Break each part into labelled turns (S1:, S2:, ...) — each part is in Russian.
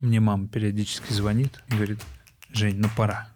S1: Мне мама периодически звонит и говорит, Жень, ну пора.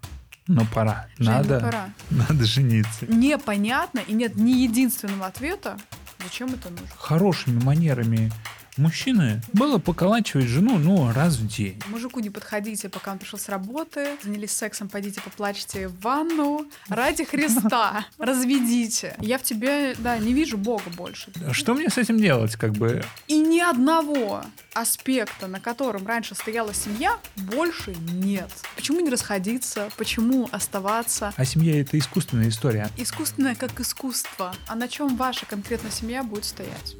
S1: Ну пора.
S2: Жень, ну
S1: надо,
S2: пора.
S1: надо жениться.
S2: Непонятно и нет ни единственного ответа, зачем это нужно.
S1: Хорошими манерами мужчины было поколачивать жену, ну, раз в день.
S2: Мужику не подходите, пока он пришел с работы, занялись сексом, пойдите поплачьте в ванну. Ради Христа, разведите. Я в тебе, да, не вижу Бога больше.
S1: Что мне с этим делать, как бы?
S2: И ни одного аспекта, на котором раньше стояла семья, больше нет. Почему не расходиться? Почему оставаться?
S1: А семья — это искусственная история.
S2: Искусственное как искусство. А на чем ваша конкретно семья будет стоять?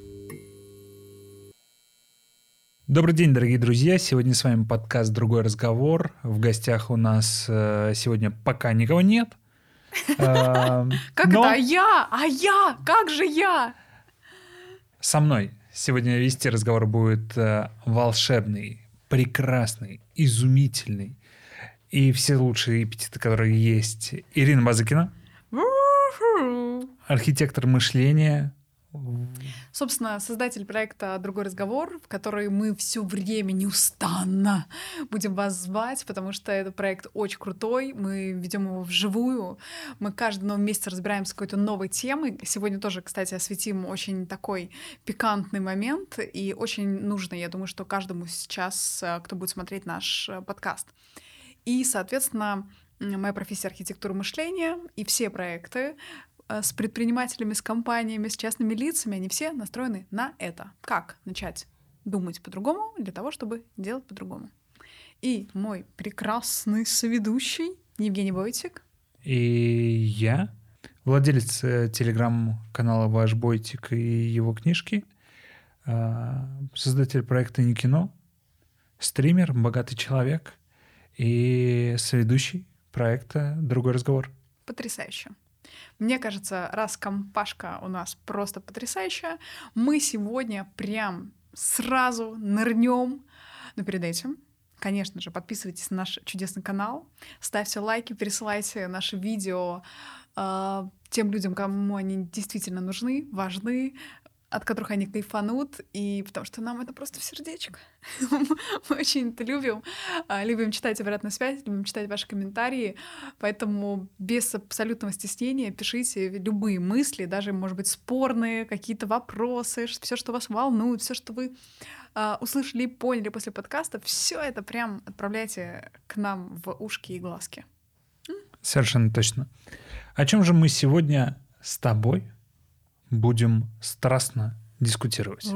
S1: Добрый день, дорогие друзья. Сегодня с вами подкаст «Другой разговор». В гостях у нас э, сегодня пока никого нет. Э,
S2: Как это? А я? А я? Как же я?
S1: Со мной сегодня вести разговор будет э, волшебный, прекрасный, изумительный и все лучшие эпитеты, которые есть. Ирина Базыкина, архитектор мышления.
S2: Собственно, создатель проекта «Другой разговор», в который мы все время неустанно будем вас звать, потому что этот проект очень крутой, мы ведем его вживую, мы каждый новый месяц разбираемся с какой-то новой темой. Сегодня тоже, кстати, осветим очень такой пикантный момент, и очень нужно, я думаю, что каждому сейчас, э, кто будет смотреть наш э, подкаст. И, соответственно, моя профессия архитектура мышления и все проекты с предпринимателями, с компаниями, с частными лицами, они все настроены на это. Как начать думать по-другому для того, чтобы делать по-другому. И мой прекрасный соведущий Евгений Бойтик.
S1: И я, владелец э, телеграм-канала «Ваш Бойтик» и его книжки, э, создатель проекта «Не кино», стример, богатый человек и соведущий проекта «Другой разговор».
S2: Потрясающе. Мне кажется, раз компашка у нас просто потрясающая, мы сегодня прям сразу нырнем. Но перед этим, конечно же, подписывайтесь на наш чудесный канал, ставьте лайки, пересылайте наши видео э, тем людям, кому они действительно нужны, важны, от которых они кайфанут, и потому что нам это просто в сердечко. Мы очень это любим. А, Любим читать обратную связь, любим читать ваши комментарии, поэтому без абсолютного стеснения пишите любые мысли, даже, может быть, спорные какие-то вопросы, все, что вас волнует, все, что вы а, услышали и поняли после подкаста, все это прям отправляйте к нам в ушки и глазки.
S1: Совершенно точно. О чем же мы сегодня с тобой будем страстно дискутировать?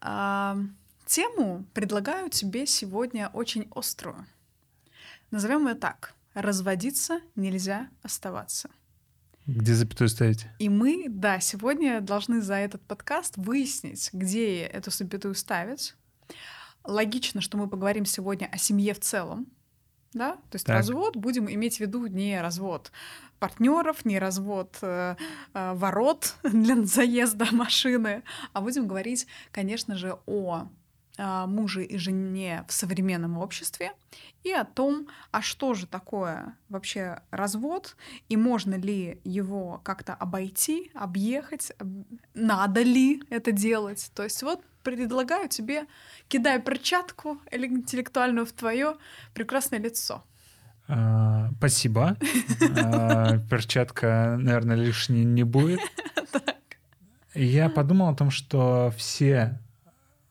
S2: А, Тему предлагаю тебе сегодня очень острую. Назовем ее так. Разводиться нельзя оставаться.
S1: Где запятую ставить?
S2: И мы, да, сегодня должны за этот подкаст выяснить, где эту запятую ставить. Логично, что мы поговорим сегодня о семье в целом. Да? То есть
S1: Так.
S2: развод будем иметь в виду не развод партнеров, не развод э, э, ворот для заезда машины, а будем говорить, конечно же, о э, муже и жене в современном обществе и о том, а что же такое вообще развод, и можно ли его как-то обойти, объехать, об- надо ли это делать. То есть вот предлагаю тебе, кидай перчатку интеллектуальную в твое прекрасное лицо.
S1: А, Спасибо. А, Перчатка, наверное, лишней не будет. Я подумал о том, что все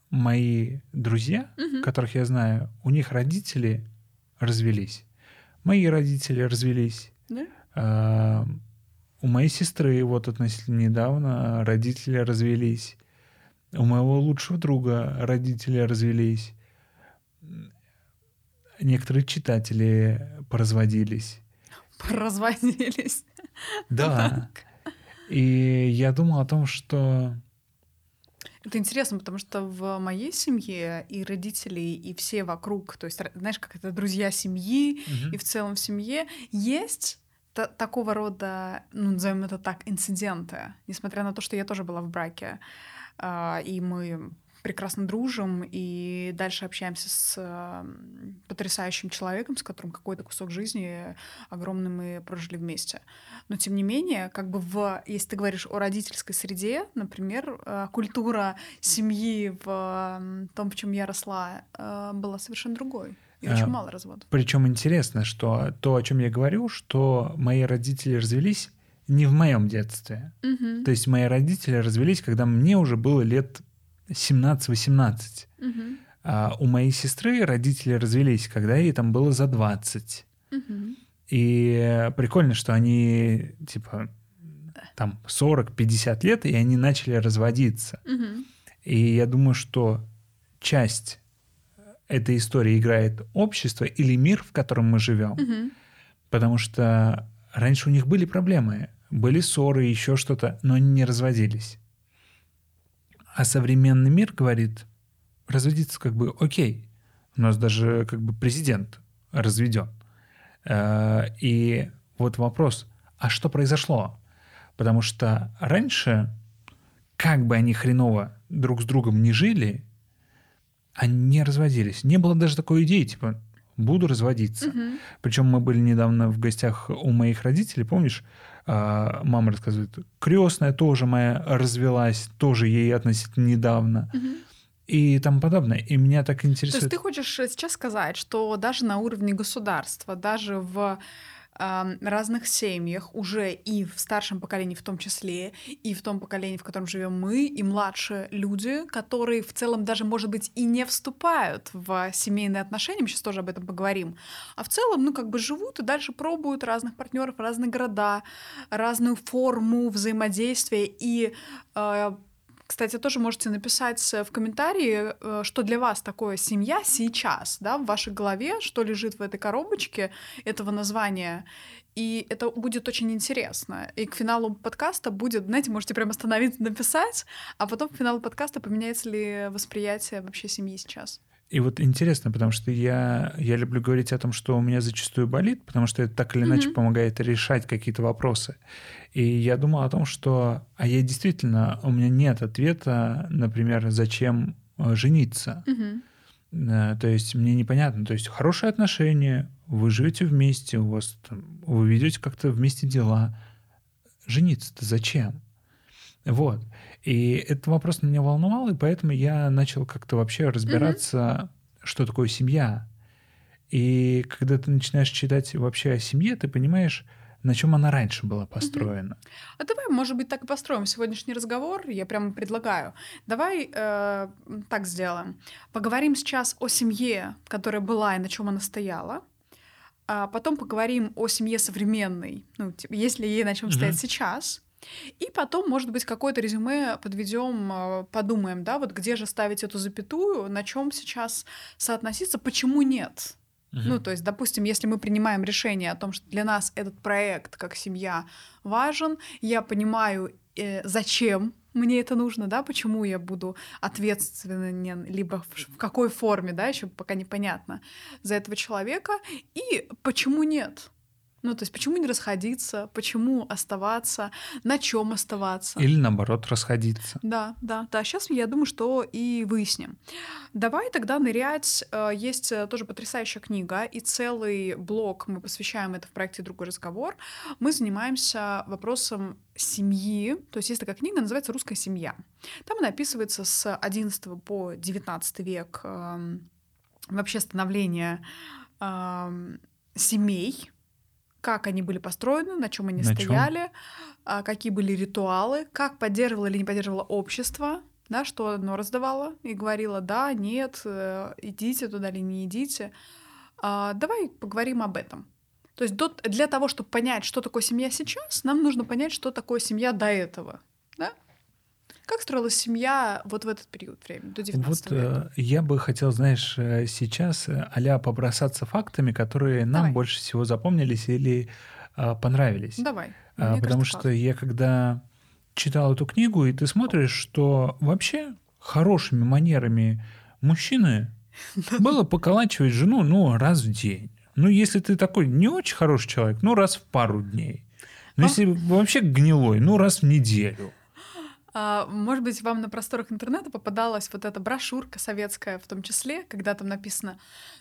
S1: мои друзья, которых я знаю, у них родители развелись. Мои родители развелись.
S2: Да?
S1: А, У моей сестры вот относительно недавно родители развелись. У моего лучшего друга родители развелись. Некоторые читатели поразводились.
S2: Поразводились.
S1: Да. И я думал о том, что
S2: Это интересно, потому что в моей семье и родители, и все вокруг, то есть, знаешь, как это друзья семьи, и в целом в семье есть та- такого рода, ну, назовем это так, инциденты, несмотря на то, что я тоже была в браке, а, и мы прекрасно дружим и дальше общаемся с потрясающим человеком, с которым какой-то кусок жизни огромный мы прожили вместе. Но тем не менее, как бы в, если ты говоришь о родительской среде, например, э, культура семьи в том, в чем я росла, э, была совершенно другой. И очень а, мало разводов.
S1: Причем интересно, что то, о чем я говорю, что мои родители развелись не в моем детстве.
S2: Угу.
S1: То есть мои родители развелись, когда мне уже было лет 17-18.
S2: Угу.
S1: А у моей сестры родители развелись, когда ей там было за 20.
S2: Угу.
S1: И прикольно, что они типа там 40-50 лет, и они начали разводиться.
S2: Угу.
S1: И я думаю, что часть этой истории играет общество или мир, в котором мы живем.
S2: Угу.
S1: Потому что раньше у них были проблемы, были ссоры, еще что-то, но они не разводились. А современный мир говорит, разводиться как бы окей. У нас даже как бы президент разведен. Э, и вот вопрос, а что произошло? Потому что раньше, как бы они хреново друг с другом не жили, они не разводились. Не было даже такой идеи, типа, буду разводиться.
S2: Угу.
S1: Причем мы были недавно в гостях у моих родителей, помнишь, мама рассказывает, крестная тоже моя развелась, тоже ей относительно недавно.
S2: Угу.
S1: И тому подобное. И меня так интересует. То
S2: есть ты хочешь сейчас сказать, что даже на уровне государства, даже в разных семьях уже и в старшем поколении в том числе, и в том поколении, в котором живем мы, и младшие люди, которые в целом даже, может быть, и не вступают в семейные отношения, мы сейчас тоже об этом поговорим, а в целом, ну, как бы живут и дальше пробуют разных партнеров, разные города, разную форму взаимодействия и э, кстати, тоже можете написать в комментарии, э, что для вас такое семья сейчас, да, в вашей голове, что лежит в этой коробочке этого названия. И это будет очень интересно. И к финалу подкаста будет, знаете, можете прямо остановиться, написать, а потом к финалу подкаста поменяется ли восприятие вообще семьи сейчас.
S1: И вот интересно, потому что я, я люблю говорить о том, что у меня зачастую болит, потому что это так или иначе mm-hmm. помогает решать какие-то вопросы. И я думал о том, что... А я действительно... У меня нет ответа, например, зачем э, жениться.
S2: Mm-hmm.
S1: То есть мне непонятно. То есть хорошие отношения, вы живете вместе, у вас там, вы ведете как-то вместе дела. Жениться-то зачем? Вот. И этот вопрос меня волновал, и поэтому я начал как-то вообще разбираться, mm-hmm. что такое семья. И когда ты начинаешь читать вообще о семье, ты понимаешь, на чем она раньше была построена.
S2: Mm-hmm. А давай, может быть, так и построим сегодняшний разговор. Я прямо предлагаю. Давай э, так сделаем. Поговорим сейчас о семье, которая была и на чем она стояла. А потом поговорим о семье современной, ну, типа, если ей на чем mm-hmm. стоять сейчас. И потом, может быть, какое-то резюме подведем, э, подумаем, да, вот где же ставить эту запятую, на чем сейчас соотноситься, почему нет. Угу. Ну, то есть, допустим, если мы принимаем решение о том, что для нас этот проект как семья важен, я понимаю, э, зачем мне это нужно, да, почему я буду ответственен, либо в какой форме, да, еще пока непонятно, за этого человека, и почему нет. Ну, то есть, почему не расходиться, почему оставаться, на чем оставаться.
S1: Или наоборот расходиться.
S2: Да, да, да. Сейчас я думаю, что и выясним. Давай тогда нырять. Э, есть э, тоже потрясающая книга, и целый блок мы посвящаем это в проекте «Другой разговор». Мы занимаемся вопросом семьи. То есть есть такая книга, называется «Русская семья». Там она описывается с 11 по 19 век эм, вообще становление эм, семей, как они были построены, на чем они на стояли, чем? какие были ритуалы, как поддерживало или не поддерживало общество, да, что оно раздавало и говорило, да, нет, э, идите туда или не идите. А, давай поговорим об этом. То есть для того, чтобы понять, что такое семья сейчас, нам нужно понять, что такое семья до этого. Как строилась семья вот в этот период времени, до 19
S1: вот, века? Э, я бы хотел, знаешь, э, сейчас а побросаться фактами, которые нам Давай. больше всего запомнились или э, понравились.
S2: Давай.
S1: А, потому кажется, что классно. я когда читал эту книгу, и ты смотришь, что вообще хорошими манерами мужчины было поколачивать жену, ну, раз в день. Ну, если ты такой не очень хороший человек, ну, раз в пару дней. Ну, если вообще гнилой, ну, раз в неделю.
S2: А, может быть, вам на просторах интернета попадалась вот эта брошюрка советская в том числе, когда там написано,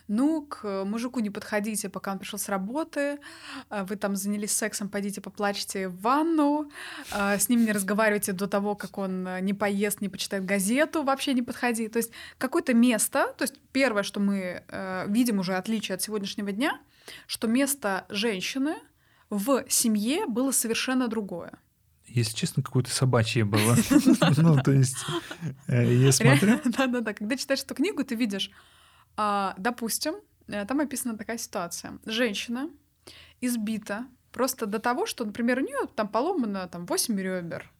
S2: ну, к мужику не подходите, пока он пришел с работы, а, вы там занялись сексом, пойдите поплачьте в ванну, а, с ним не разговаривайте до того, как он не поест, не почитает газету, вообще не подходи. То есть какое-то место, то есть первое, что мы видим уже отличие от сегодняшнего дня, что место женщины в семье было совершенно другое
S1: если честно, какое-то собачье было. Ну, то есть, э, я смотрю...
S2: Да-да-да, когда читаешь эту книгу, ты видишь, а, допустим, э, там описана такая ситуация. Женщина избита просто до того, что, например, у нее там поломано там 8 ребер,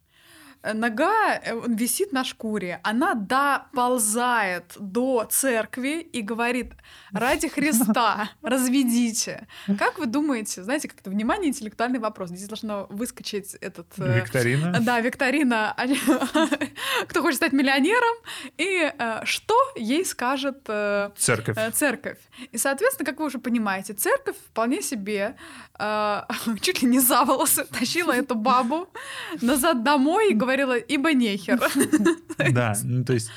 S2: нога э, висит на шкуре, она доползает до церкви и говорит, ради Христа, разведите. Как вы думаете, знаете, как это внимание, интеллектуальный вопрос, здесь должно выскочить этот...
S1: Э, викторина.
S2: Да, викторина. Кто хочет стать миллионером, и что ей скажет...
S1: Церковь.
S2: Церковь. И, соответственно, как вы уже понимаете, церковь вполне себе чуть ли не за волосы тащила эту бабу назад домой и говорила, ибо нехер.
S1: Да, ну то есть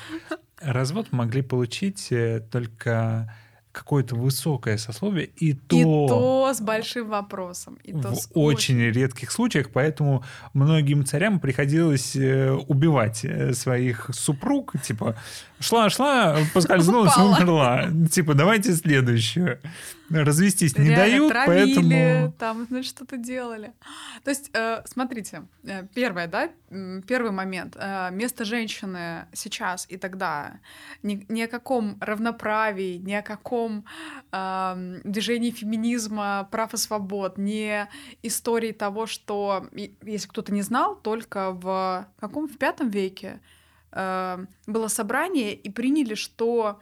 S1: развод могли получить э, только какое-то высокое сословие, и то...
S2: И то с большим вопросом. И
S1: то в с очень редких случаях, поэтому многим царям приходилось э, убивать э, своих супруг, типа, шла-шла, поскользнулась, умерла. Типа, давайте следующую. Развестись не дают, травили, поэтому...
S2: там, значит, что-то делали. То есть, э, смотрите, первое, да, первый момент. Место женщины сейчас и тогда ни, ни о каком равноправии, ни о каком э, движении феминизма, прав и свобод, ни истории того, что, если кто-то не знал, только в каком? В пятом веке э, было собрание и приняли, что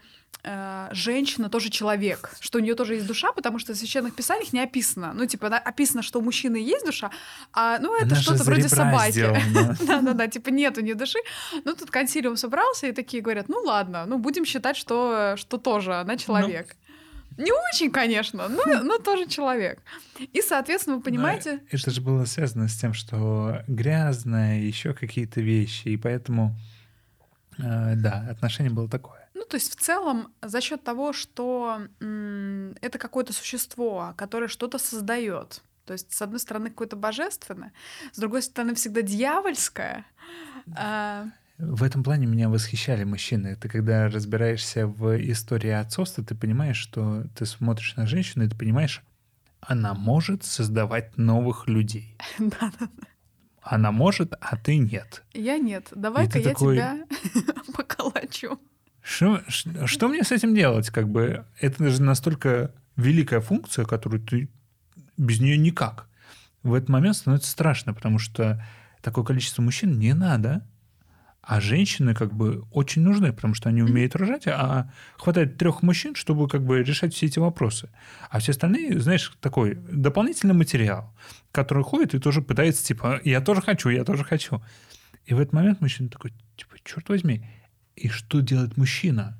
S2: женщина тоже человек, что у нее тоже есть душа, потому что в священных писаниях не описано. Ну, типа, описано, что у мужчины есть душа, а ну это что-то вроде собаки. Да-да-да, типа нет у нее души. Ну, тут консилиум собрался и такие говорят: ну ладно, ну будем считать, что, что тоже она человек. Ну, не очень, конечно, но, но тоже человек. И, соответственно, вы понимаете...
S1: Но это же было связано с тем, что грязно, еще какие-то вещи, и поэтому, э, да, отношение было такое.
S2: Ну, то есть в целом за счет того, что это какое-то существо, которое что-то создает, то есть, с одной стороны, какое-то божественное, с другой стороны, всегда дьявольское. А...
S1: В этом плане меня восхищали мужчины. Ты когда разбираешься в истории отцовства, ты понимаешь, что ты смотришь на женщину, и ты понимаешь, она может создавать новых людей. Да, да. Она может, а ты нет.
S2: Я нет. Давай-ка я такой... тебя поколочу.
S1: Что, что мне с этим делать? Как бы это же настолько великая функция, которую ты без нее никак. В этот момент становится страшно, потому что такое количество мужчин не надо. А женщины как бы очень нужны, потому что они умеют рожать, а хватает трех мужчин, чтобы как бы решать все эти вопросы. А все остальные, знаешь, такой дополнительный материал, который ходит и тоже пытается, типа, я тоже хочу, я тоже хочу. И в этот момент мужчина такой, типа, черт возьми, и что делает мужчина?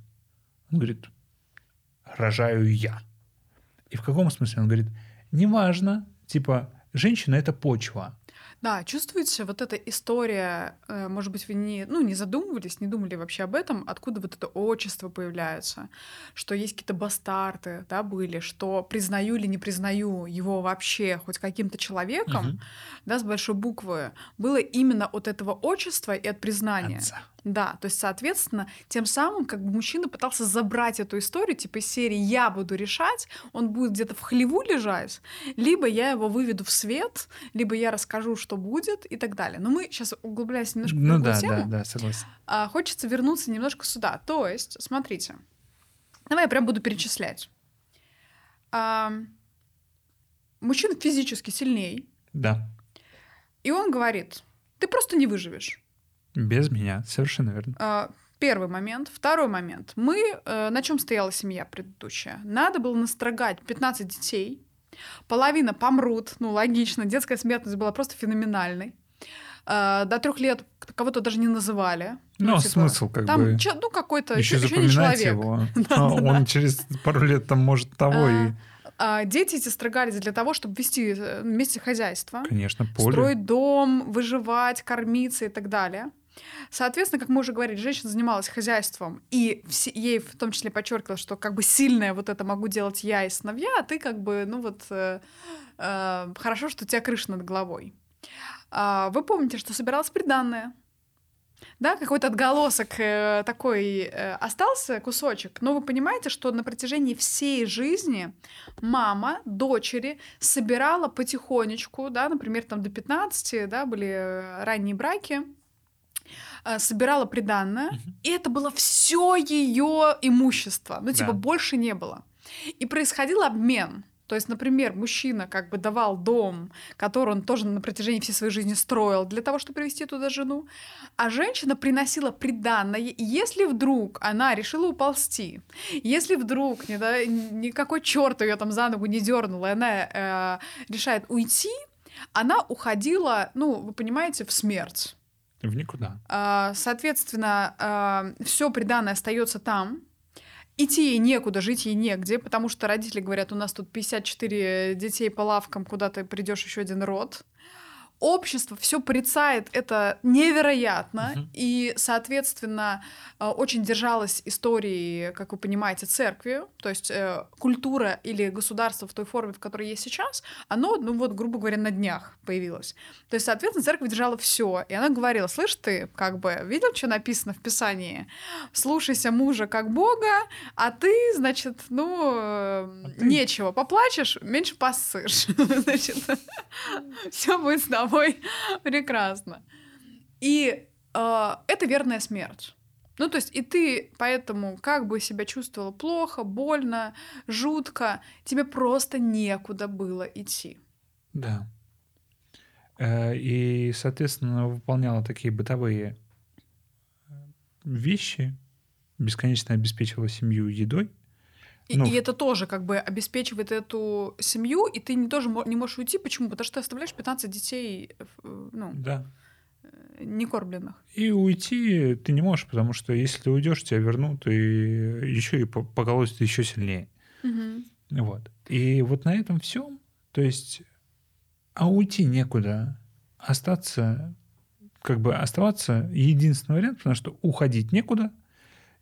S1: Он говорит, рожаю я. И в каком смысле? Он говорит, неважно, типа, женщина — это почва.
S2: Да, чувствуете, вот эта история, э, может быть, вы не, ну, не задумывались, не думали вообще об этом, откуда вот это отчество появляется, что есть какие-то бастарты, да, были, что признаю или не признаю его вообще хоть каким-то человеком, угу. да, с большой буквы, было именно от этого отчества и от признания. Отца. Да, то есть, соответственно, тем самым как бы мужчина пытался забрать эту историю, типа из серии «я буду решать», он будет где-то в хлеву лежать, либо я его выведу в свет, либо я расскажу, что будет и так далее. Но мы сейчас углубляемся немножко в
S1: ну, да, тему. да, да, согласен.
S2: А, хочется вернуться немножко сюда. То есть, смотрите, давай я прям буду перечислять. А, мужчина физически сильней.
S1: Да.
S2: И он говорит, ты просто не выживешь.
S1: Без меня, совершенно верно.
S2: А, первый момент. Второй момент. Мы, э, на чем стояла семья предыдущая? Надо было настрогать 15 детей. Половина помрут, ну логично, детская смертность была просто феноменальной. Э, до трех лет кого-то даже не называли.
S1: Ну, ну типа, смысл как
S2: там,
S1: бы.
S2: Чё, ну, какой-то
S1: еще, еще не человек. его. А он через пару лет там может того и
S2: а, а дети эти строгались для того, чтобы вести э, вместе хозяйство.
S1: Конечно, поле.
S2: Строить дом, выживать, кормиться и так далее. Соответственно, как мы уже говорили, женщина занималась хозяйством, и ей в том числе подчеркивала, что как бы сильная вот это могу делать я и сыновья, а ты как бы, ну вот, э, э, хорошо, что у тебя крыша над головой. А, вы помните, что собиралась приданная? Да, какой-то отголосок э, такой э, остался, кусочек. Но вы понимаете, что на протяжении всей жизни мама дочери собирала потихонечку, да, например, там до 15, да, были э, ранние браки, собирала приданное,
S1: Мгм.
S2: и это было все ее имущество. Ну, типа,
S1: Да.
S2: больше не было. И происходил обмен. То есть, например, мужчина как бы давал дом, который он тоже на протяжении всей своей жизни строил для того, чтобы привести туда жену, а женщина приносила приданное, и если вдруг она решила уползти, если вдруг не да, никакой черт ее там за ногу не дернул, и она э, решает уйти, она уходила, ну, вы понимаете, в смерть.
S1: В никуда.
S2: А, Соответственно, все приданное остается там. Идти ей некуда, жить ей негде, потому что родители говорят, у нас тут 54 детей по лавкам, куда ты придешь еще один род. Общество все порицает это невероятно,
S1: Мгм.
S2: и, соответственно, э, очень держалась историей, как вы понимаете, церкви, то есть э, культура или государство в той форме, в которой есть сейчас, оно, ну вот, грубо говоря, на днях появилось. То есть, соответственно, церковь держала все. И она говорила, слышь ты, как бы, видел, что написано в Писании? Слушайся мужа как Бога, а ты, значит, ну, э,
S1: ты-
S2: нечего. Поплачешь, меньше поссышь. Значит, все будет с тобой прекрасно. И э, это верная смерть. Ну, то есть, и ты поэтому как бы себя чувствовала плохо, больно, жутко, тебе просто некуда было идти.
S1: Да. Э, И, соответственно, выполняла такие бытовые э, вещи, бесконечно обеспечивала семью едой.
S2: И,
S1: Ну,
S2: и это тоже как бы обеспечивает эту семью, и ты не, тоже не можешь уйти. Почему? Потому что ты оставляешь 15 детей э, ну,
S1: Да.
S2: не кормленных.
S1: И уйти ты не можешь, потому что если ты уйдешь, тебя вернут и еще и по- поколотят еще сильнее. Вот. И вот на этом всем, то есть, а уйти некуда, остаться, как бы оставаться единственный вариант, потому что уходить некуда,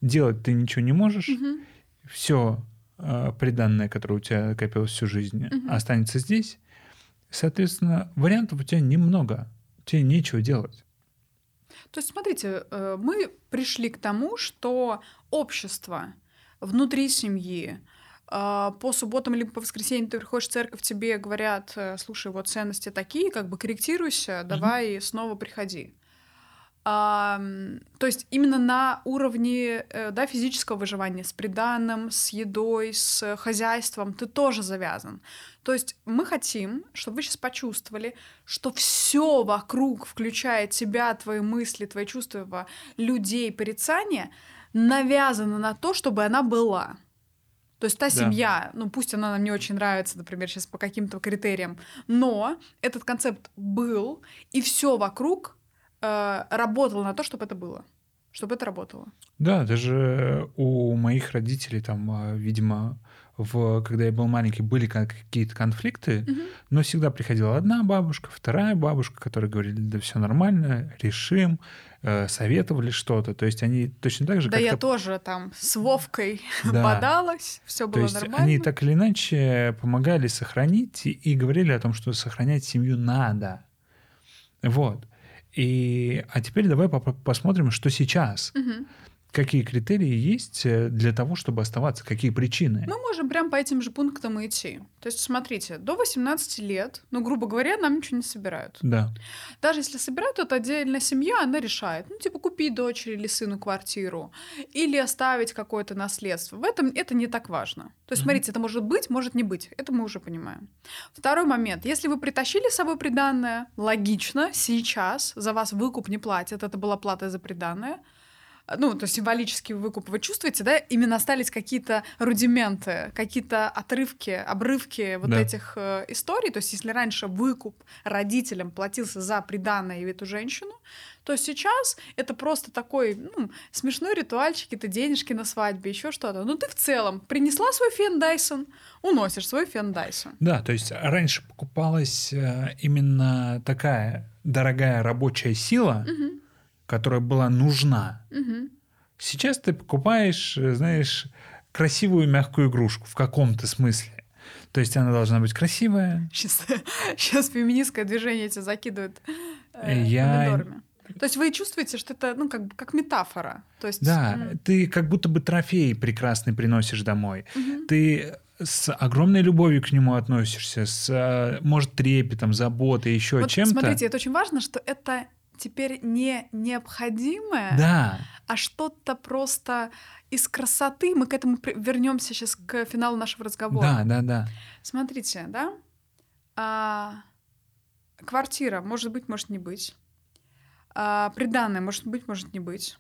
S1: делать ты ничего не можешь,
S2: Мгм.
S1: все приданное, которое у тебя копилось всю жизнь,
S2: Мгм.
S1: останется здесь. Соответственно, вариантов у тебя немного, тебе нечего делать.
S2: То есть, смотрите, э, мы пришли к тому, что общество внутри семьи э, по субботам либо по воскресеньям ты приходишь в церковь, тебе говорят, э, слушай, вот ценности такие, как бы корректируйся, давай снова приходи. А, то есть именно на уровне э, да, физического выживания с приданным, с едой, с хозяйством ты тоже завязан. То есть мы хотим, чтобы вы сейчас почувствовали, что все вокруг, включая тебя, твои мысли, твои чувства, людей, порицания, навязано на то, чтобы она была. То есть та
S1: Да.
S2: семья, ну пусть она нам не очень нравится, например, сейчас по каким-то критериям, но этот концепт был, и все вокруг э, работало на то, чтобы это было, чтобы это работало.
S1: Да, даже у моих родителей там, а, видимо, в, когда я был маленький, были ка- какие-то конфликты, но всегда приходила одна бабушка, вторая бабушка, которые говорили, да все нормально, решим, э, советовали что-то. То есть они точно так же
S2: Да я тоже там с Вовкой
S1: Да.
S2: бодалась, все
S1: То
S2: было
S1: есть
S2: нормально.
S1: они так или иначе помогали сохранить и, и говорили о том, что сохранять семью надо. Вот. И, а теперь давай посмотрим, что сейчас.
S2: Мгм.
S1: Какие критерии есть э, для того, чтобы оставаться, какие причины.
S2: Мы можем прям по этим же пунктам идти. То есть, смотрите, до 18 лет, ну, грубо говоря, нам ничего не собирают.
S1: Да.
S2: Даже если собирают, это отдельная семья, она решает. Ну, типа, купить дочери или сыну квартиру, или оставить какое-то наследство. В этом это не так важно. То есть, смотрите, это может быть, может не быть. Это мы уже понимаем. Второй момент. Если вы притащили с собой приданное, логично, сейчас за вас выкуп не платят. Это была плата за приданное. Ну, то есть символический выкуп. Вы чувствуете, да? Именно остались какие-то рудименты, какие-то отрывки, обрывки вот
S1: Да.
S2: этих э, историй. То есть если раньше выкуп родителям платился за приданное и эту женщину, то сейчас это просто такой ну, смешной ритуальчик, это денежки на свадьбе, еще что-то. Но ты в целом принесла свой фен Дайсон, уносишь свой фен Дайсон.
S1: Да, то есть раньше покупалась э, именно такая дорогая рабочая сила,
S2: Мгм.
S1: Которая была нужна.
S2: Мгм.
S1: Сейчас ты покупаешь, э, знаешь, красивую мягкую игрушку в каком-то смысле. То есть она должна быть красивая.
S2: Сейчас, сейчас феминистское движение тебя закидывает э,
S1: Я-
S2: помидорами. То есть вы чувствуете, что это ну, как, как метафора. То есть,
S1: Да,
S2: м,
S1: ты как будто бы трофей прекрасный приносишь домой.
S2: мгм.
S1: Ты с огромной любовью к нему относишься, с, э, может, трепетом, заботой, еще
S2: Вот
S1: чем-то.
S2: смотрите, это очень важно, что это теперь не необходимое,
S1: Да,
S2: а что-то просто из красоты. Мы к этому вернемся сейчас к финалу нашего разговора.
S1: да, да, да.
S2: Смотрите, да, а, квартира может быть, может не быть, а, приданное может быть, может не быть.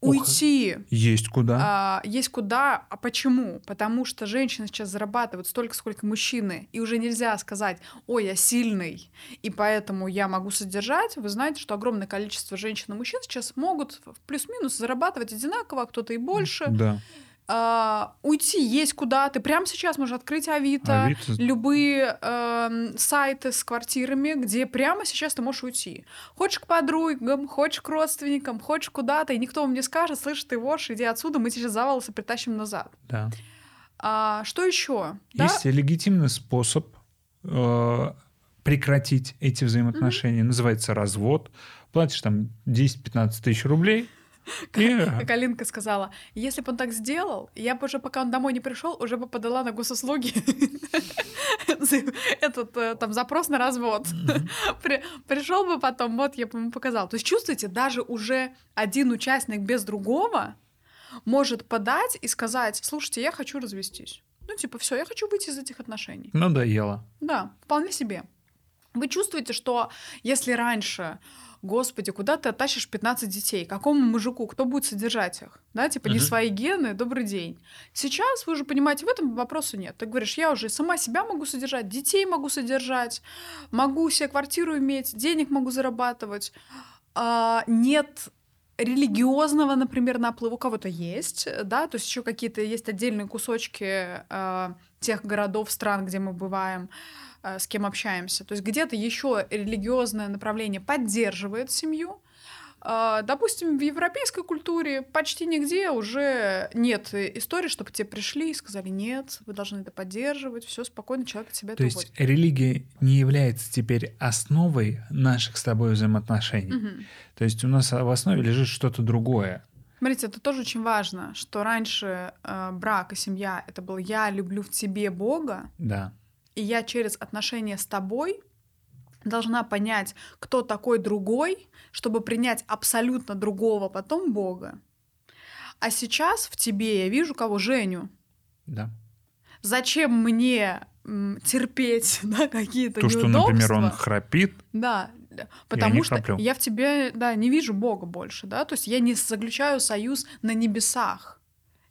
S2: Уйти
S1: Есть куда.
S2: а, есть куда. А почему? Потому что женщины сейчас зарабатывают столько, сколько мужчины, и уже нельзя сказать, ой, я сильный, и поэтому я могу содержать. Вы знаете, что огромное количество женщин и мужчин сейчас могут плюс-минус зарабатывать одинаково, а кто-то и больше.
S1: Да.
S2: А, уйти есть куда. Ты прямо сейчас можешь открыть Авито,
S1: Авито.
S2: любые эм, сайты с квартирами, где прямо сейчас ты можешь уйти. Хочешь к подругам, хочешь к родственникам, хочешь куда-то, и никто вам не скажет, слышь, ты вошь, иди отсюда, мы тебя за волосы притащим назад.
S1: Да.
S2: А, что еще? Да?
S1: Есть легитимный способ э, прекратить эти взаимоотношения. Называется развод. Платишь там 10-15 тысяч рублей.
S2: Как Алинка сказала, если бы он так сделал, я бы уже, пока он домой не пришел, уже бы подала на госуслуги этот э, там запрос на развод. При- Пришел бы потом, вот я бы ему показала. То есть чувствуете, даже уже один участник без другого может подать и сказать, слушайте, я хочу развестись. Ну, типа, все, я хочу выйти из этих отношений.
S1: надоело.
S2: Да, вполне себе. Вы чувствуете, что если раньше, господи, куда ты оттащишь 15 детей? Какому мужику? Кто будет содержать их? Да, типа не
S1: Мгм.
S2: свои гены, добрый день. Сейчас вы уже понимаете, в этом вопроса нет. Ты говоришь, я уже сама себя могу содержать, детей могу содержать, могу себе квартиру иметь, денег могу зарабатывать. А, нет религиозного, например, наплыва у кого-то есть, да, то есть еще какие-то есть отдельные кусочки э, тех городов, стран, где мы бываем, э, с кем общаемся. То есть где-то еще религиозное направление поддерживает семью. Э, Допустим, в европейской культуре почти нигде уже нет э, истории, чтобы тебе пришли и сказали, нет, вы должны это поддерживать, все спокойно, человек от себя
S1: То есть
S2: уводит».
S1: религия не является теперь основой наших с тобой взаимоотношений.
S2: Мгм.
S1: То есть у нас в основе лежит что-то другое.
S2: Смотрите, это тоже очень важно, что раньше э, брак и семья это был я люблю в тебе Бога,
S1: Да.
S2: И я через отношения с тобой должна понять, кто такой другой, чтобы принять абсолютно другого потом Бога. А сейчас в тебе я вижу кого Женю.
S1: Да.
S2: Зачем мне м, терпеть да, какие-то
S1: То, что, например, он
S2: неудобства?
S1: храпит,
S2: Да, потому
S1: не
S2: что
S1: храплю.
S2: я в тебе, да, не вижу Бога больше, да, то есть я не заключаю союз на небесах,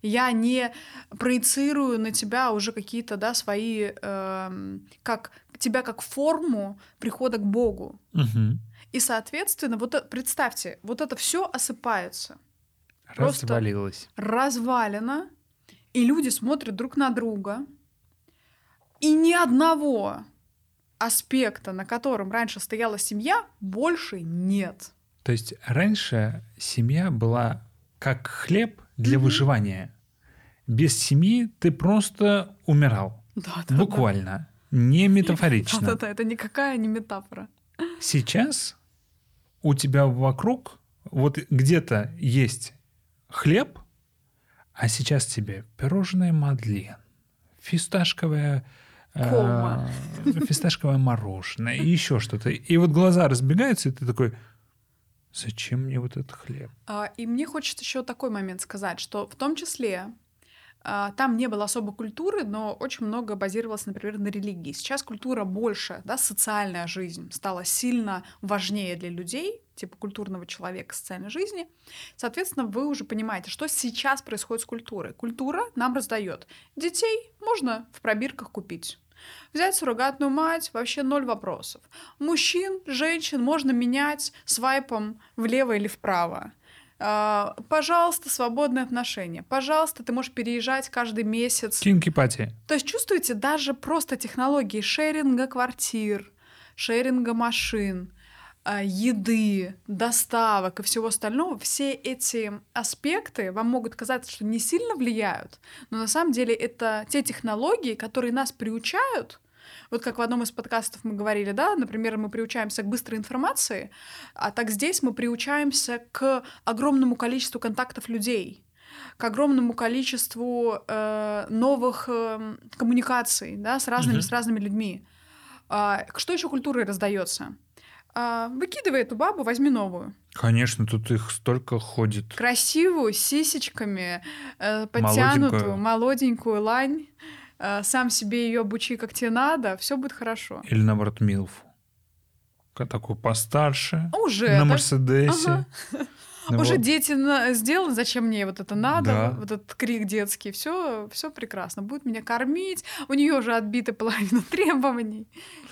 S2: я не проецирую на тебя уже какие-то, да, свои, эм, как тебя как форму прихода к Богу,
S1: Мгм.
S2: и соответственно, вот это- представьте, вот это все осыпается,
S1: развалилось.
S2: развалено, и люди смотрят друг на друга, и ни одного аспекта, на котором раньше стояла семья, больше нет.
S1: То есть раньше семья была как хлеб для
S2: Мгм.
S1: выживания. Без семьи ты просто умирал.
S2: Да, да,
S1: Буквально. Не метафорично.
S2: Да, да, да, это никакая не метафора.
S1: Сейчас у тебя вокруг вот где-то есть хлеб, а сейчас тебе пирожное мадлен, фисташковое э, фисташковое мороженое и еще что-то. И вот глаза разбегаются, и ты такой, зачем мне вот этот хлеб?
S2: А, И мне хочется еще такой момент сказать, что в том числе там не было особо культуры, но очень много базировалось, например, на религии. Сейчас культура больше, да, социальная жизнь стала сильно важнее для людей, типа культурного человека социальной жизни. Соответственно, вы уже понимаете, что сейчас происходит с культурой. Культура нам раздает. Детей можно в пробирках купить. Взять суррогатную мать вообще ноль вопросов. Мужчин, женщин можно менять свайпом влево или вправо. А, Пожалуйста, свободные отношения. Пожалуйста, ты можешь переезжать каждый месяц.
S1: Кинки-пати.
S2: То есть чувствуете, даже просто технологии шеринга квартир, шеринга машин, а, еды, доставок и всего остального, все эти аспекты вам могут казаться, что не сильно влияют, но на самом деле это те технологии, которые нас приучают вот как в одном из подкастов мы говорили, да, например, мы приучаемся к быстрой информации, а так здесь мы приучаемся к огромному количеству контактов людей к огромному количеству э, новых э, коммуникаций, да, с разными, mm-hmm. с разными людьми. А, что еще культурой раздается? А, выкидывай эту бабу, возьми новую.
S1: Конечно, тут их столько ходит.
S2: Красивую, с сисечками, э, подтянутую, молоденькую, молоденькую лань. Э, сам себе ее обучи, как тебе надо, все будет хорошо.
S1: Или наоборот, Милфу. Такой постарше.
S2: Уже.
S1: На Мерседесе. Ага.
S2: Ну, Уже вот. дети на... сделаны, зачем мне вот это надо, да. вот этот крик детский, все, все прекрасно, будет меня кормить, у нее уже отбита половина требований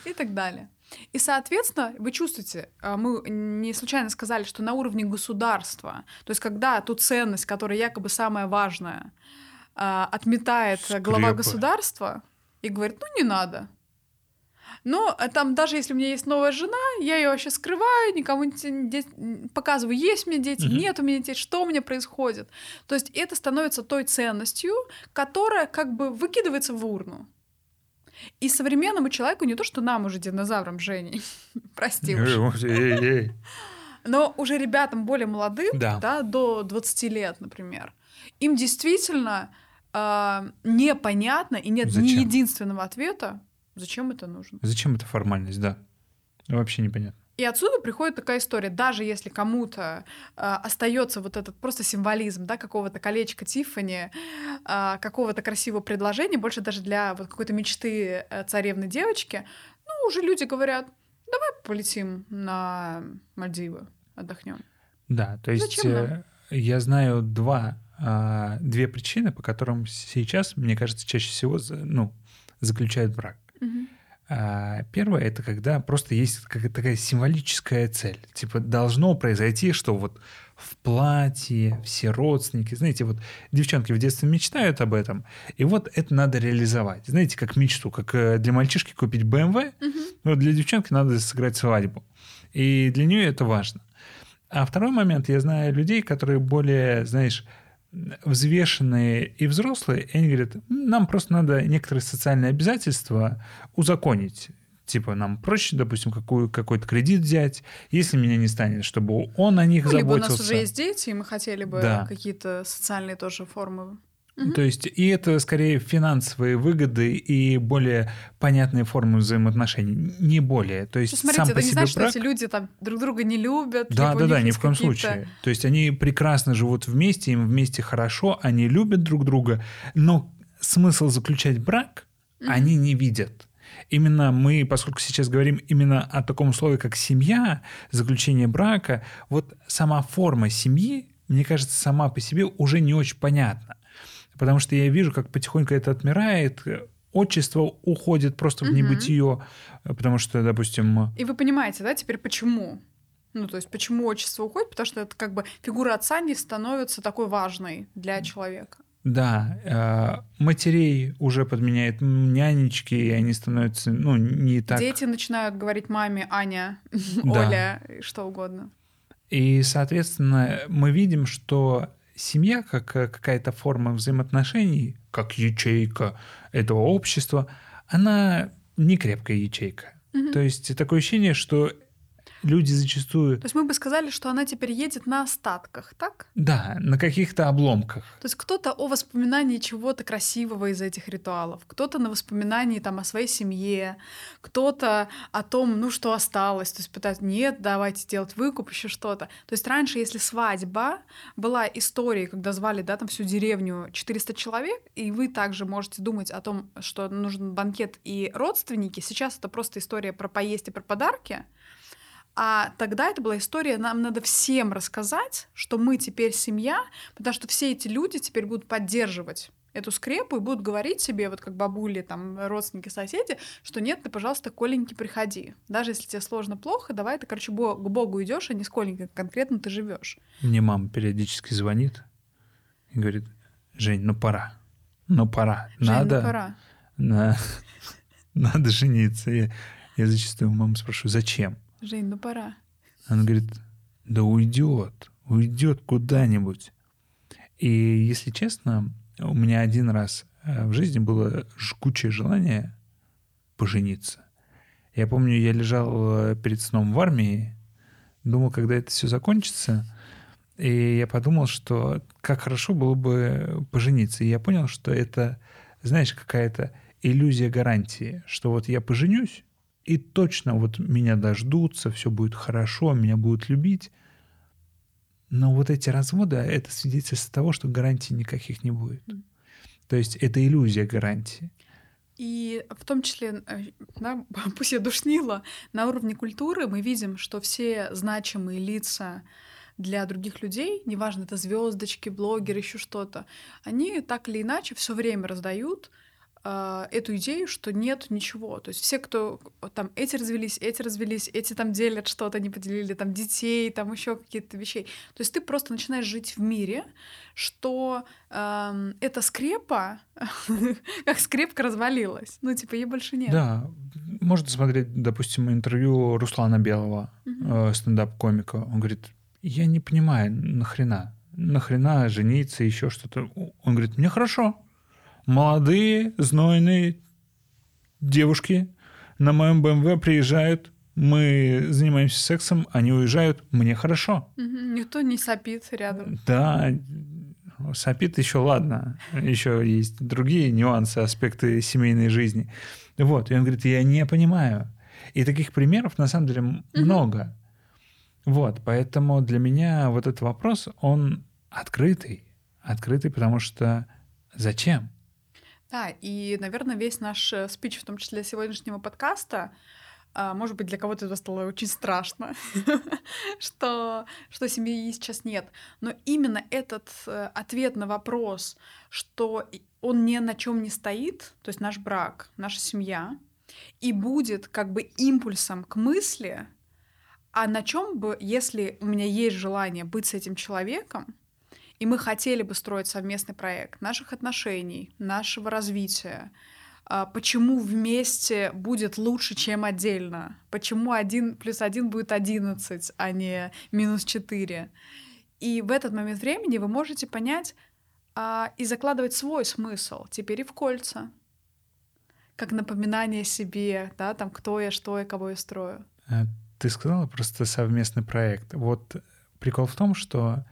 S2: и так далее. И, соответственно, вы чувствуете, а, мы не случайно сказали, что на уровне государства, то есть когда ту ценность, которая якобы самая важная, а, отметает Скрепы. глава государства и говорит, ну не надо, но э, там даже если у меня есть новая жена, я ее вообще скрываю, никому не показываю, есть у меня дети, угу. нет у меня детей, что у меня происходит. То есть это становится той ценностью, которая как бы выкидывается в урну. И современному человеку не то, что нам уже динозаврам Женей, прости уж. Но уже ребятам более молодым, да. Да, до 20 лет, например, им действительно э, непонятно и нет Зачем? ни единственного ответа, Зачем это нужно?
S1: Зачем эта формальность, да. Вообще непонятно.
S2: И отсюда приходит такая история, даже если кому-то э, остается вот этот просто символизм, да, какого-то колечка Тиффани, э, какого-то красивого предложения, больше даже для вот какой-то мечты э, царевны девочки, ну, уже люди говорят, давай полетим на Мальдивы, отдохнем.
S1: Да, то есть э, я знаю два, две причины, по которым сейчас, мне кажется, чаще всего ну, заключают брак. А первое это когда просто есть какая-то такая символическая цель. Типа должно произойти, что вот в платье, все родственники, знаете, вот девчонки в детстве мечтают об этом, и вот это надо реализовать. Знаете, как мечту, как э, для мальчишки купить BMW, угу. но для девчонки надо сыграть свадьбу. И для нее это важно. А второй момент, я знаю людей, которые более, знаешь, взвешенные и взрослые, и они говорят, нам просто надо некоторые социальные обязательства узаконить. Типа нам проще, допустим, какую, какой-то кредит взять, если меня не станет, чтобы он о них ну, заботился. Либо у нас
S2: уже есть дети, и мы хотели бы да. какие-то социальные тоже формы
S1: Угу. То есть и это скорее финансовые выгоды и более понятные формы взаимоотношений, не более. То есть
S2: смотрите,
S1: сам
S2: это
S1: по
S2: не
S1: себе
S2: значит,
S1: брак...
S2: что эти люди там друг друга не любят.
S1: Да, да, да, ни в коем случае. То есть они прекрасно живут вместе, им вместе хорошо, они любят друг друга, но смысл заключать брак угу. они не видят. Именно мы, поскольку сейчас говорим именно о таком слове, как семья, заключение брака, вот сама форма семьи, мне кажется, сама по себе уже не очень понятна. Потому что я вижу, как потихоньку это отмирает, отчество уходит просто в небытие, потому что, допустим...
S2: И вы понимаете, да, теперь почему? Ну, то есть, почему отчество уходит? Потому что это как бы фигура отца не становится такой важной для человека.
S1: Да, э, матерей уже подменяет нянечки, и они становятся, ну, не так...
S2: Дети начинают говорить маме Аня, да. Оля, что угодно.
S1: И, соответственно, мы видим, что семья как э, какая-то форма взаимоотношений, как ячейка этого общества, она не крепкая ячейка. Угу. То есть такое ощущение, что люди зачастую...
S2: То есть мы бы сказали, что она теперь едет на остатках, так?
S1: Да, на каких-то обломках.
S2: То есть кто-то о воспоминании чего-то красивого из этих ритуалов, кто-то на воспоминании там о своей семье, кто-то о том, ну что осталось, то есть пытаются, нет, давайте делать выкуп, еще что-то. То есть раньше, если свадьба была историей, когда звали, да, там всю деревню 400 человек, и вы также можете думать о том, что нужен банкет и родственники, сейчас это просто история про поесть и про подарки, а тогда это была история, нам надо всем рассказать, что мы теперь семья, потому что все эти люди теперь будут поддерживать эту скрепу и будут говорить себе, вот как бабули, там, родственники, соседи, что нет, ты, пожалуйста, Коленьки, приходи. Даже если тебе сложно, плохо, давай ты, короче, к Богу идешь, а не с Коленькой конкретно ты живешь.
S1: Мне мама периодически звонит и говорит, Жень, ну пора, ну пора, Жень, ну надо, ну пора. На... надо жениться. Я, я зачастую маму спрашиваю, зачем?
S2: Жень, ну пора.
S1: Он говорит, да уйдет, уйдет куда-нибудь. И если честно, у меня один раз э, в жизни было жгучее желание пожениться. Я помню, я лежал э, перед сном в армии, думал, когда это все закончится, и я подумал, что как хорошо было бы пожениться. И я понял, что это, знаешь, какая-то иллюзия гарантии, что вот я поженюсь, и точно вот меня дождутся, все будет хорошо, меня будут любить. Но вот эти разводы — это свидетельство того, что гарантий никаких не будет. То есть это иллюзия гарантии.
S2: И в том числе, э, да, пусть я душнила, на уровне культуры мы видим, что все значимые лица для других людей, неважно, это звездочки, блогеры, еще что-то, они так или иначе все время раздают э, эту идею, что нет ничего. То есть все, кто там эти развелись, эти развелись, эти там делят что-то, не поделили, там детей, там еще какие-то вещей. То есть ты просто начинаешь жить в мире, что э, эта скрепа, как скрепка развалилась. Ну, типа, ей больше нет.
S1: Да, можно смотреть, допустим, интервью Руслана Белого, э, стендап-комика. Он говорит, я не понимаю, нахрена? Нахрена жениться, еще что-то? Он говорит, мне хорошо молодые, знойные девушки на моем БМВ приезжают, мы занимаемся сексом, они уезжают, мне хорошо.
S2: Никто не сопит рядом.
S1: Да, сопит еще ладно, еще есть другие нюансы, аспекты семейной жизни. Вот, и он говорит, я не понимаю. И таких примеров на самом деле много. Вот, поэтому для меня вот этот вопрос, он открытый. Открытый, потому что зачем?
S2: Да, и, наверное, весь наш э, спич, в том числе сегодняшнего подкаста, а, может быть, для кого-то это стало очень страшно, что, что семьи сейчас нет. Но именно этот э, ответ на вопрос, что он ни на чем не стоит, то есть наш брак, наша семья, и будет как бы импульсом к мысли, а на чем бы, если у меня есть желание быть с этим человеком, и мы хотели бы строить совместный проект наших отношений, нашего развития, а, почему вместе будет лучше, чем отдельно, почему один плюс один будет одиннадцать, а не минус четыре. И в этот момент времени вы можете понять а, и закладывать свой смысл теперь и в кольца, как напоминание себе, да, там, кто я, что я, кого я строю.
S1: Э, ты сказала просто совместный проект. Вот прикол в том, что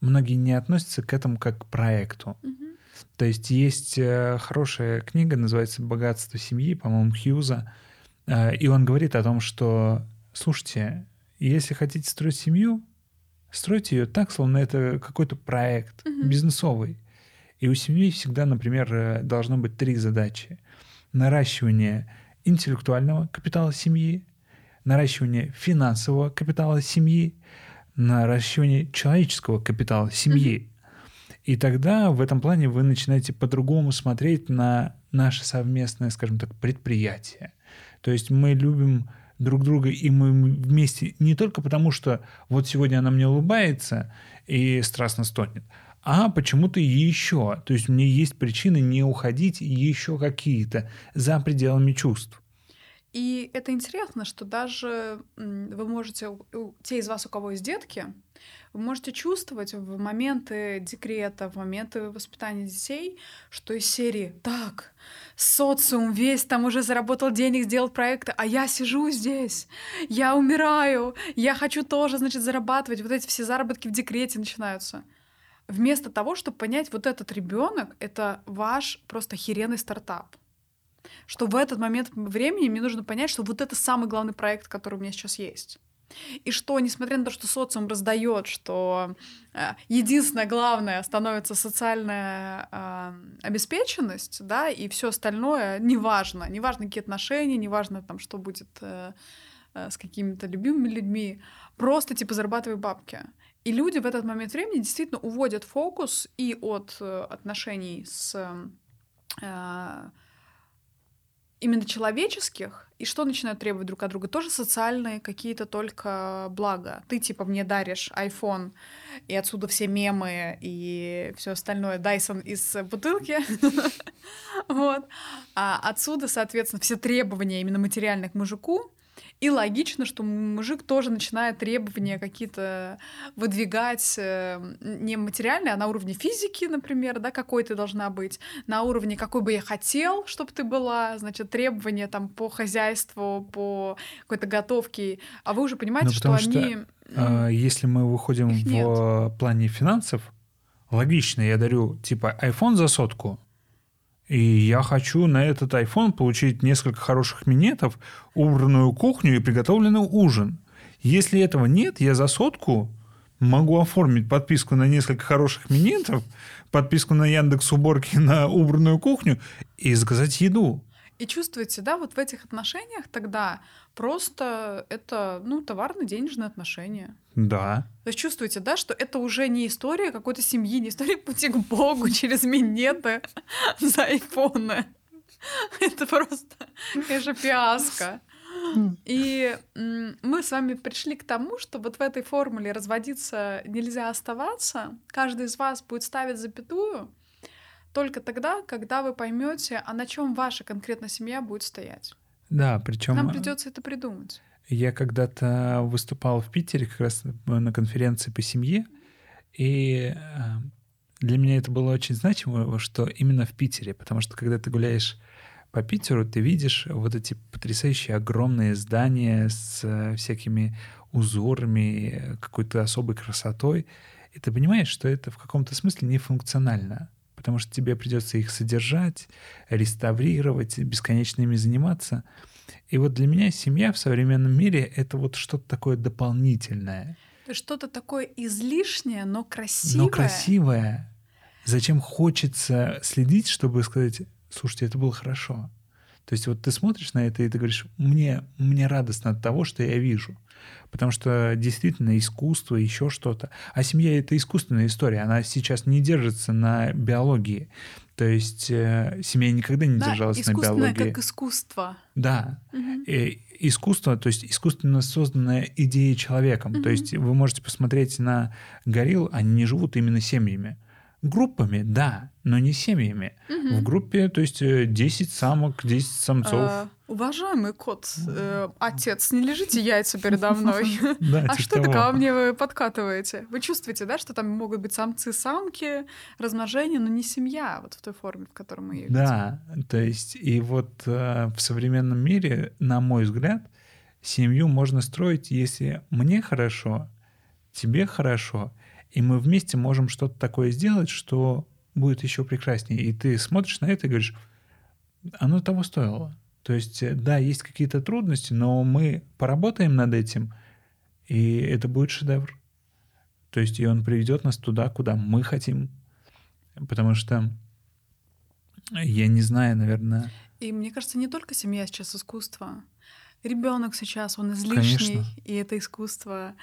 S1: многие не относятся к этому как к проекту. Угу. То есть есть э, хорошая книга, называется «Богатство семьи», по-моему, Хьюза, э, и он говорит о том, что, слушайте, если хотите строить семью, стройте ее так, словно это какой-то проект угу. бизнесовый. И у семьи всегда, например, э, должно быть три задачи. Наращивание интеллектуального капитала семьи, наращивание финансового капитала семьи наращивание человеческого капитала, семьи. И тогда в этом плане вы начинаете по-другому смотреть на наше совместное, скажем так, предприятие. То есть мы любим друг друга, и мы вместе не только потому, что вот сегодня она мне улыбается и страстно стонет, а почему-то еще. То есть мне есть причины не уходить еще какие-то за пределами чувств.
S2: И это интересно, что даже вы можете, те из вас, у кого есть детки, вы можете чувствовать в моменты декрета, в моменты воспитания детей, что из серии «Так, социум весь там уже заработал денег, сделал проекты, а я сижу здесь, я умираю, я хочу тоже, значит, зарабатывать». Вот эти все заработки в декрете начинаются. Вместо того, чтобы понять, вот этот ребенок это ваш просто херенный стартап — что в этот момент времени мне нужно понять, что вот это самый главный проект, который у меня сейчас есть. И что, несмотря на то, что социум раздает, что э, единственное главное становится социальная э, обеспеченность, да, и все остальное неважно, неважно какие отношения, неважно там, что будет э, э, с какими-то любимыми людьми, просто типа зарабатывай бабки. И люди в этот момент времени действительно уводят фокус и от э, отношений с э, именно человеческих, и что начинают требовать друг от друга? Тоже социальные какие-то только блага. Ты типа мне даришь iPhone, и отсюда все мемы и все остальное, Dyson из бутылки. Вот. А отсюда, соответственно, все требования именно материальных мужику, И логично, что мужик тоже начинает требования какие-то выдвигать э, не материальные, а на уровне физики, например, да, какой ты должна быть, на уровне какой бы я хотел, чтобы ты была, значит, требования там по хозяйству, по какой-то готовке. А вы уже понимаете,
S1: Ну,
S2: что
S1: что,
S2: они...
S1: А, Если мы выходим в
S2: нет.
S1: плане финансов, логично, я дарю типа iPhone за сотку, и я хочу на этот iPhone получить несколько хороших минетов, убранную кухню и приготовленный ужин. Если этого нет, я за сотку могу оформить подписку на несколько хороших минетов, подписку на Яндекс Уборки на убранную кухню и заказать еду.
S2: И чувствуете, да, вот в этих отношениях тогда просто это, ну, товарно-денежные отношения.
S1: Да.
S2: То есть чувствуете, да, что это уже не история какой-то семьи, не история пути к Богу через минеты за айфоны. Это просто, конечно, фиаско. И мы с вами пришли к тому, что вот в этой формуле разводиться нельзя оставаться. Каждый из вас будет ставить запятую только тогда, когда вы поймете, а на чем ваша конкретно семья будет стоять.
S1: Да, причем...
S2: Нам придется это придумать.
S1: Я когда-то выступал в Питере как раз на конференции по семье, и э, для меня это было очень значимо, что именно в Питере, потому что когда ты гуляешь по Питеру, ты видишь вот эти потрясающие огромные здания с э, всякими узорами, э, какой-то особой красотой, и ты понимаешь, что это в каком-то смысле не функционально, потому что тебе придется их содержать, реставрировать, бесконечно ими заниматься. И вот для меня семья в современном мире — это вот что-то такое дополнительное,
S2: что-то такое излишнее, но красивое.
S1: но красивое. Зачем хочется следить, чтобы сказать, слушайте, это было хорошо. То есть вот ты смотришь на это, и ты говоришь, мне, мне радостно от того, что я вижу. Потому что действительно искусство, еще что-то. А семья — это искусственная история. Она сейчас не держится на биологии. То есть э, семья никогда не
S2: Да,
S1: держалась на биологии.
S2: как искусство.
S1: Да.
S2: Мгм.
S1: Э, искусство, то есть искусственно созданная идея человеком. То
S2: Мгм.
S1: есть вы можете посмотреть на горилл, они не живут именно семьями. Группами, да, но не семьями.
S2: Мгм.
S1: В группе, то есть э, 10 самок, 10 самцов.
S2: А, уважаемый кот, э, отец, не лежите яйца передо мной. А что это ко мне вы подкатываете? Вы чувствуете, да, что там могут быть самцы, самки, размножение, но не семья, вот в той форме, в которой мы ее видим.
S1: Да, то есть и вот э, в современном мире, на мой взгляд, семью можно строить, если мне хорошо, тебе хорошо, и мы вместе можем что-то такое сделать, что будет еще прекраснее. И ты смотришь на это и говоришь, оно того стоило. То есть, э, да, есть какие-то трудности, но мы поработаем над этим, и это будет шедевр. То есть, и он приведет нас туда, куда мы хотим. Потому что я не знаю, наверное,
S2: И мне кажется, не только семья сейчас искусство. Ребенок сейчас, он излишний,
S1: Конечно.
S2: и это искусство.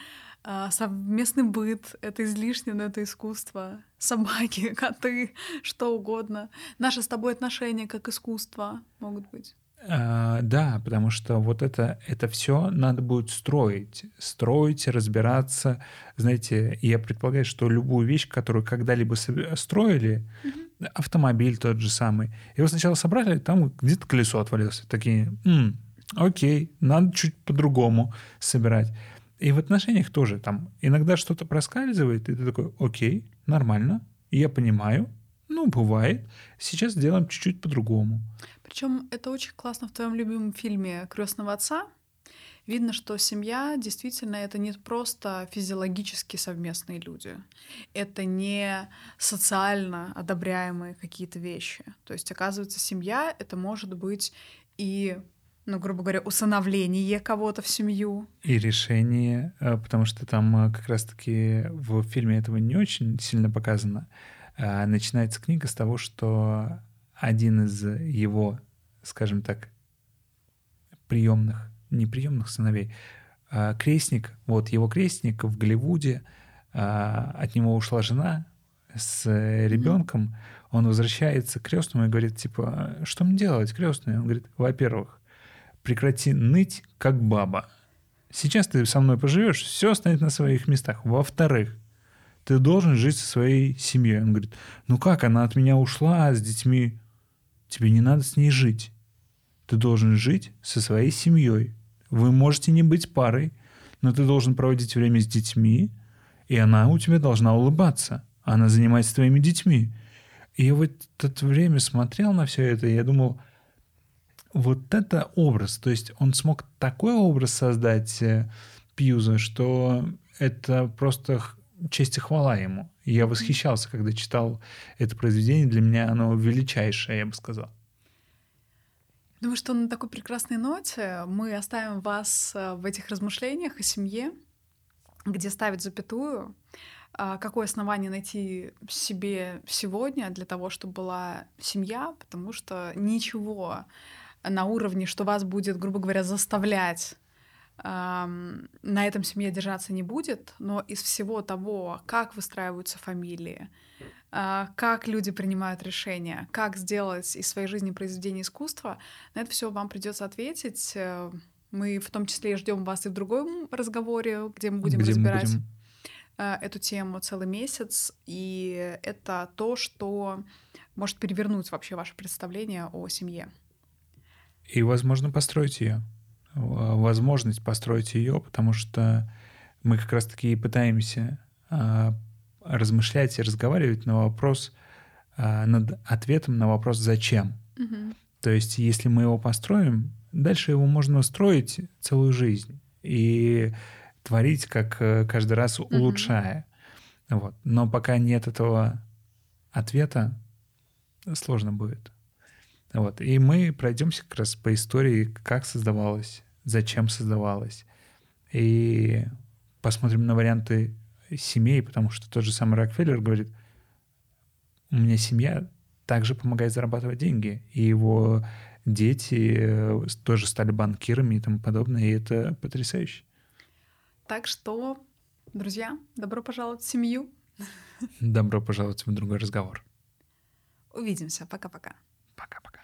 S2: А, Совместный быт — это излишнее, но это искусство. Собаки, коты, что угодно. Наши с тобой отношения как искусство могут быть.
S1: А, да, потому что вот это, это все надо будет строить. Строить, разбираться. Знаете, я предполагаю, что любую вещь, которую когда-либо строили, автомобиль тот же самый, его сначала собрали, там где-то колесо отвалилось. Такие, «М, окей, надо чуть по-другому собирать. И в отношениях тоже там иногда что-то проскальзывает, и ты такой, окей, нормально, я понимаю, ну, бывает, сейчас сделаем чуть-чуть по-другому.
S2: Причем это очень классно в твоем любимом фильме Крестного отца. Видно, что семья действительно это не просто физиологически совместные люди. Это не социально одобряемые какие-то вещи. То есть, оказывается, семья это может быть и, ну, грубо говоря, усыновление кого-то в семью.
S1: И решение, э, потому что там э, как раз-таки в фильме этого не очень сильно показано. А, Начинается книга с того, что один из его, скажем так, приемных, не приемных сыновей, крестник, вот его крестник в Голливуде, от него ушла жена с ребенком, он возвращается к крестному и говорит, типа, что мне делать, крестный? Он говорит, во-первых, прекрати ныть, как баба. Сейчас ты со мной поживешь, все останется на своих местах. Во-вторых, ты должен жить со своей семьей. Он говорит, ну как, она от меня ушла с детьми. Тебе не надо с ней жить. Ты должен жить со своей семьей. Вы можете не быть парой, но ты должен проводить время с детьми, и она у тебя должна улыбаться. Она занимается твоими детьми. И я в это время смотрел на все это, и я думал, вот это образ, то есть он смог такой образ создать э, Пьюза, что это просто честь и хвала ему. Я восхищался, когда читал это произведение. Для меня оно величайшее, я бы сказал.
S2: Думаю, что на такой прекрасной ноте мы оставим вас э, в этих размышлениях о семье, где ставить запятую, а, какое основание найти себе сегодня для того, чтобы была семья, потому что ничего на уровне, что вас будет, грубо говоря, заставлять на этом семье держаться не будет, но из всего того, как выстраиваются фамилии, а, как люди принимают решения, как сделать из своей жизни произведение искусства, на это все вам придется ответить. Э, мы в том числе ждем вас и в другом разговоре, где мы будем где разбирать. Мы будем Э, эту тему целый месяц, и это то, что может перевернуть вообще ваше представление о семье.
S1: И, возможно, построить ее. Возможность построить ее, потому что мы как раз-таки и пытаемся а, размышлять и разговаривать на вопрос, а, над ответом на вопрос «зачем?». Угу. То есть, если мы его построим, дальше его можно строить целую жизнь. И творить, как э, каждый раз улучшая. Mm-hmm. Вот. Но пока нет этого ответа, сложно будет. Вот. И мы пройдемся как раз по истории, как создавалось, зачем создавалось. И посмотрим на варианты семей, потому что тот же самый Рокфеллер говорит, у меня семья также помогает зарабатывать деньги. И его дети э, тоже стали банкирами и тому подобное, и это потрясающе.
S2: Так что, друзья, добро пожаловать в семью.
S1: Добро пожаловать в другой разговор.
S2: Увидимся. Пока-пока.
S1: Пока-пока.